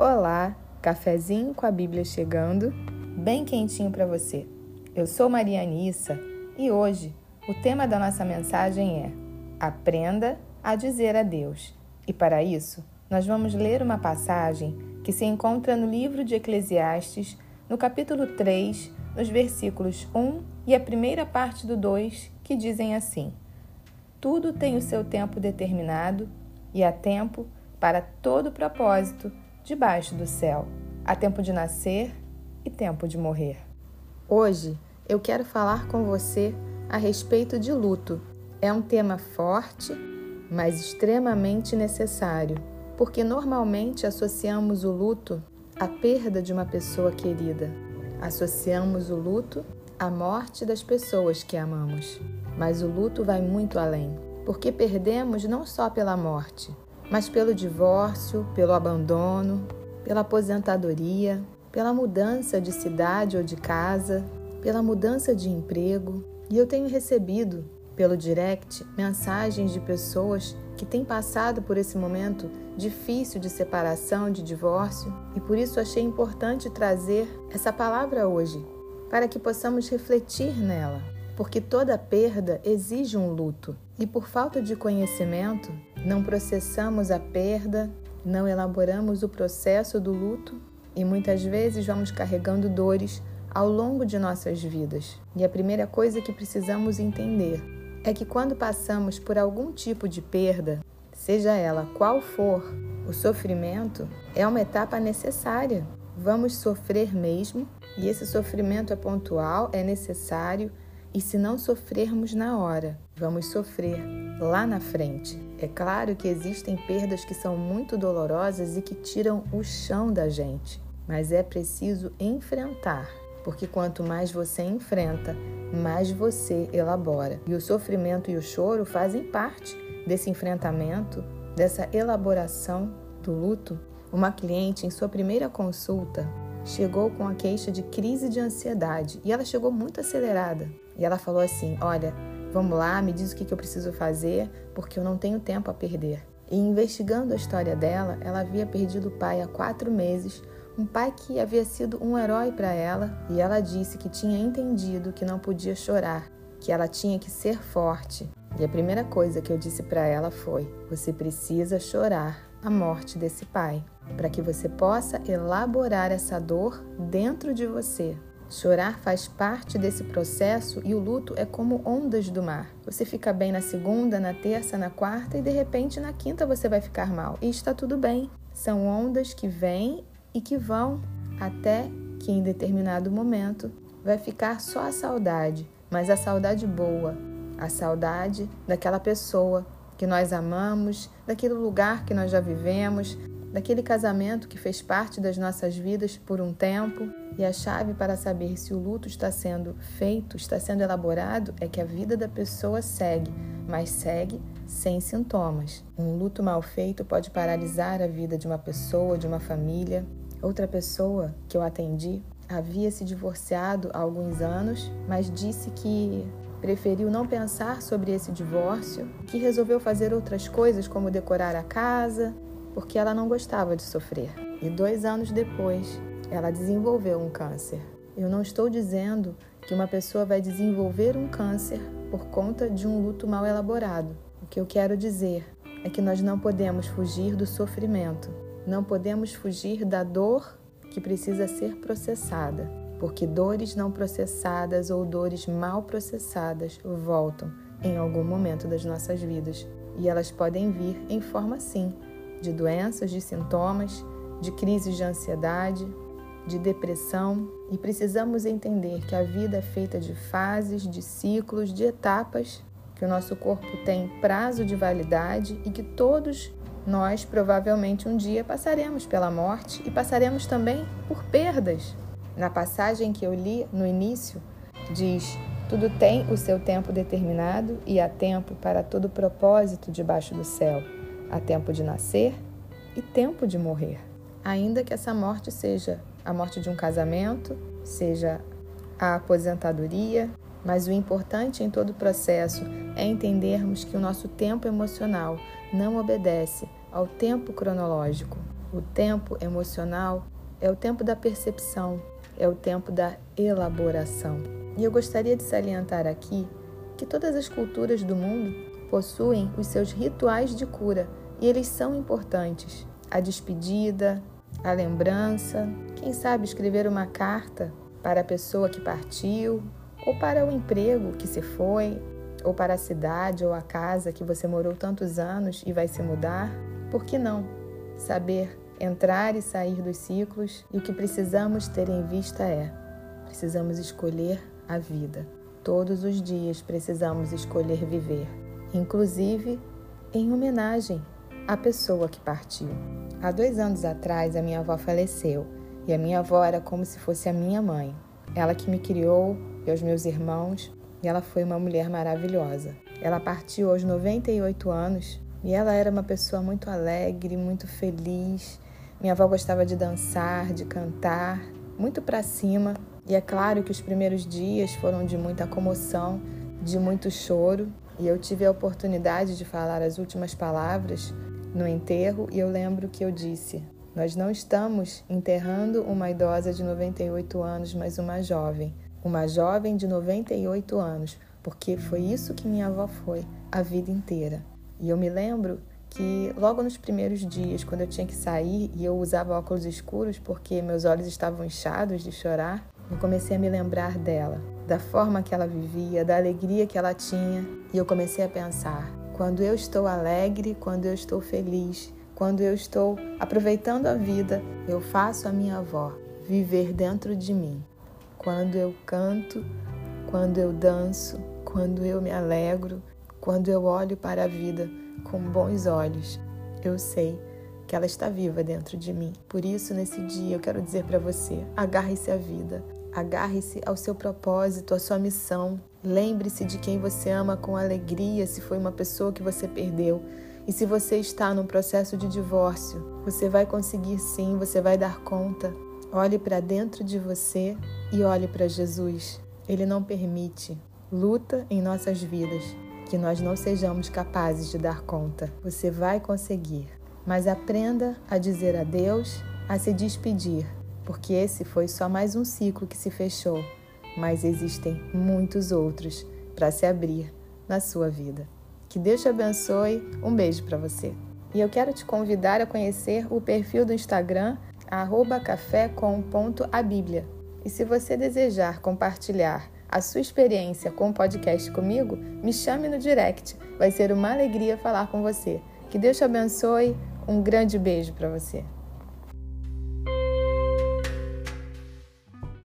Olá, cafezinho com a Bíblia chegando, bem quentinho para você. Eu sou Maria Anissa e hoje o tema da nossa mensagem é Aprenda a dizer adeus. E para isso, nós vamos ler uma passagem que se encontra no livro de Eclesiastes, no capítulo 3, nos versículos 1 e a primeira parte do 2, que dizem assim: Tudo tem o seu tempo determinado e há tempo para todo propósito debaixo do céu. Há tempo de nascer e tempo de morrer. Hoje eu quero falar com você a respeito de luto. É um tema forte, mas extremamente necessário, porque normalmente associamos o luto à perda de uma pessoa querida. Associamos o luto à morte das pessoas que amamos. Mas o luto vai muito além, porque perdemos não só pela morte, mas pelo divórcio, pelo abandono, pela aposentadoria, pela mudança de cidade ou de casa, pela mudança de emprego. E eu tenho recebido pelo direct mensagens de pessoas que têm passado por esse momento difícil de separação, de divórcio, e por isso achei importante trazer essa palavra hoje, para que possamos refletir nela, porque toda perda exige um luto, e por falta de conhecimento, não processamos a perda, não elaboramos o processo do luto e muitas vezes vamos carregando dores ao longo de nossas vidas. E a primeira coisa que precisamos entender é que quando passamos por algum tipo de perda, seja ela qual for, o sofrimento é uma etapa necessária. Vamos sofrer mesmo, e esse sofrimento é pontual, é necessário, e se não sofrermos na hora, vamos sofrer lá na frente. É claro que existem perdas que são muito dolorosas e que tiram o chão da gente, mas é preciso enfrentar, porque quanto mais você enfrenta, mais você elabora. E o sofrimento e o choro fazem parte desse enfrentamento, dessa elaboração do luto. Uma cliente, em sua primeira consulta, chegou com a queixa de crise de ansiedade e ela chegou muito acelerada. E ela falou assim: Olha, vamos lá, me diz o que eu preciso fazer, porque eu não tenho tempo a perder. E investigando a história dela, ela havia perdido o pai há quatro meses, um pai que havia sido um herói para ela, e ela disse que tinha entendido que não podia chorar, que ela tinha que ser forte. E a primeira coisa que eu disse para ela foi: Você precisa chorar a morte desse pai, para que você possa elaborar essa dor dentro de você. Chorar faz parte desse processo e o luto é como ondas do mar. Você fica bem na segunda, na terça, na quarta e de repente na quinta você vai ficar mal. E está tudo bem. São ondas que vêm e que vão até que em determinado momento vai ficar só a saudade, mas a saudade boa, a saudade daquela pessoa que nós amamos, daquele lugar que nós já vivemos, daquele casamento que fez parte das nossas vidas por um tempo. E a chave para saber se o luto está sendo feito, está sendo elaborado, é que a vida da pessoa segue, mas segue sem sintomas. Um luto mal feito pode paralisar a vida de uma pessoa, de uma família. Outra pessoa que eu atendi havia se divorciado há alguns anos, mas disse que preferiu não pensar sobre esse divórcio, que resolveu fazer outras coisas como decorar a casa, porque ela não gostava de sofrer. E dois anos depois, ela desenvolveu um câncer. Eu não estou dizendo que uma pessoa vai desenvolver um câncer por conta de um luto mal elaborado. O que eu quero dizer é que nós não podemos fugir do sofrimento, não podemos fugir da dor que precisa ser processada porque dores não processadas ou dores mal processadas voltam em algum momento das nossas vidas e elas podem vir em forma sim de doenças, de sintomas, de crises de ansiedade, de depressão e precisamos entender que a vida é feita de fases, de ciclos, de etapas, que o nosso corpo tem prazo de validade e que todos nós provavelmente um dia passaremos pela morte e passaremos também por perdas, na passagem que eu li no início, diz: Tudo tem o seu tempo determinado e há tempo para todo propósito debaixo do céu. Há tempo de nascer e tempo de morrer. Ainda que essa morte seja a morte de um casamento, seja a aposentadoria, mas o importante em todo o processo é entendermos que o nosso tempo emocional não obedece ao tempo cronológico. O tempo emocional é o tempo da percepção, é o tempo da elaboração. E eu gostaria de salientar aqui que todas as culturas do mundo possuem os seus rituais de cura e eles são importantes. A despedida, a lembrança, quem sabe escrever uma carta para a pessoa que partiu, ou para o emprego que se foi, ou para a cidade ou a casa que você morou tantos anos e vai se mudar. Por que não? Saber entrar e sair dos ciclos e o que precisamos ter em vista é: precisamos escolher a vida. Todos os dias precisamos escolher viver, inclusive em homenagem à pessoa que partiu. Há dois anos atrás, a minha avó faleceu e a minha avó era como se fosse a minha mãe. Ela que me criou e os meus irmãos, e ela foi uma mulher maravilhosa. Ela partiu aos 98 anos e ela era uma pessoa muito alegre, muito feliz. Minha avó gostava de dançar, de cantar, muito para cima. E é claro que os primeiros dias foram de muita comoção, de muito choro. E eu tive a oportunidade de falar as últimas palavras no enterro e eu lembro que eu disse: Nós não estamos enterrando uma idosa de 98 anos, mas uma jovem. Uma jovem de 98 anos, porque foi isso que minha avó foi a vida inteira. E eu me lembro que logo nos primeiros dias, quando eu tinha que sair e eu usava óculos escuros porque meus olhos estavam inchados de chorar, eu comecei a me lembrar dela, da forma que ela vivia, da alegria que ela tinha, e eu comecei a pensar: quando eu estou alegre, quando eu estou feliz, quando eu estou aproveitando a vida, eu faço a minha avó viver dentro de mim. Quando eu canto, quando eu danço, quando eu me alegro, quando eu olho para a vida com bons olhos, eu sei que ela está viva dentro de mim. Por isso, nesse dia, eu quero dizer para você: agarre-se à vida, agarre-se ao seu propósito, à sua missão. Lembre-se de quem você ama com alegria se foi uma pessoa que você perdeu. E se você está num processo de divórcio, você vai conseguir sim, você vai dar conta. Olhe para dentro de você e olhe para Jesus. Ele não permite luta em nossas vidas que nós não sejamos capazes de dar conta. Você vai conseguir. Mas aprenda a dizer adeus, a se despedir, porque esse foi só mais um ciclo que se fechou, mas existem muitos outros para se abrir na sua vida. Que Deus te abençoe. Um beijo para você. E eu quero te convidar a conhecer o perfil do Instagram café.com.abíblia. E se você desejar compartilhar a sua experiência com o podcast comigo, me chame no direct. Vai ser uma alegria falar com você. Que Deus te abençoe. Um grande beijo para você.